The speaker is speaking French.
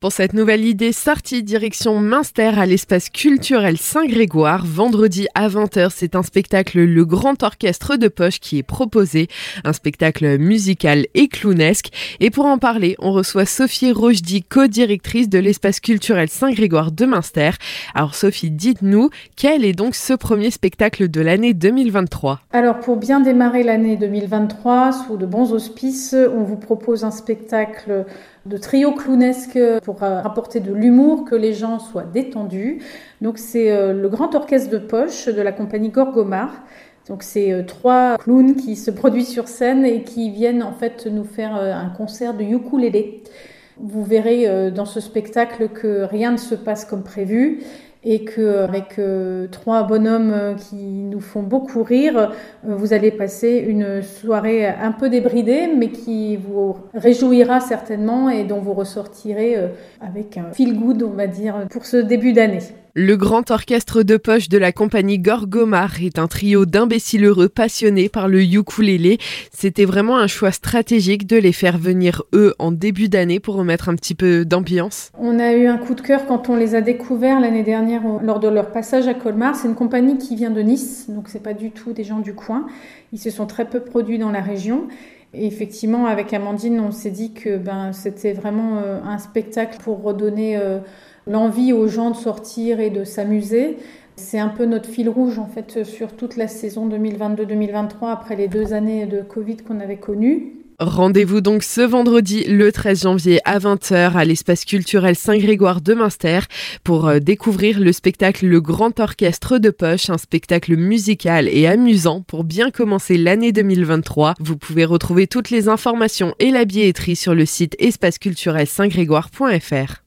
Pour cette nouvelle idée, sortie direction Münster à l'espace culturel Saint-Grégoire. Vendredi à 20h, c'est un spectacle Le Grand Orchestre de Poche qui est proposé. Un spectacle musical et clownesque. Et pour en parler, on reçoit Sophie Rochdy, co-directrice de l'espace culturel Saint-Grégoire de Münster. Alors Sophie, dites-nous, quel est donc ce premier spectacle de l'année 2023 Alors pour bien démarrer l'année 2023, sous de bons auspices, on vous propose un spectacle de trio clownesque pour euh, apporter de l'humour, que les gens soient détendus. Donc c'est euh, le grand orchestre de poche de la compagnie Gorgomar. Donc c'est euh, trois clowns qui se produisent sur scène et qui viennent en fait nous faire un concert de ukulélé. Vous verrez dans ce spectacle que rien ne se passe comme prévu et que avec trois bonhommes qui nous font beaucoup rire, vous allez passer une soirée un peu débridée, mais qui vous réjouira certainement et dont vous ressortirez avec un feel good, on va dire, pour ce début d'année. Le grand orchestre de poche de la compagnie Gorgomar est un trio d'imbéciles heureux passionnés par le ukulélé. C'était vraiment un choix stratégique de les faire venir eux en début d'année pour remettre un petit peu d'ambiance. On a eu un coup de cœur quand on les a découverts l'année dernière lors de leur passage à Colmar. C'est une compagnie qui vient de Nice, donc c'est pas du tout des gens du coin. Ils se sont très peu produits dans la région. Et effectivement, avec Amandine, on s'est dit que ben, c'était vraiment euh, un spectacle pour redonner euh, l'envie aux gens de sortir et de s'amuser. C'est un peu notre fil rouge en fait sur toute la saison 2022-2023 après les deux années de Covid qu'on avait connues. Rendez-vous donc ce vendredi le 13 janvier à 20h à l'espace culturel Saint-Grégoire de Münster pour euh, découvrir le spectacle Le Grand Orchestre de Poche, un spectacle musical et amusant pour bien commencer l'année 2023. Vous pouvez retrouver toutes les informations et la billetterie sur le site espaceculturel saint-grégoire.fr.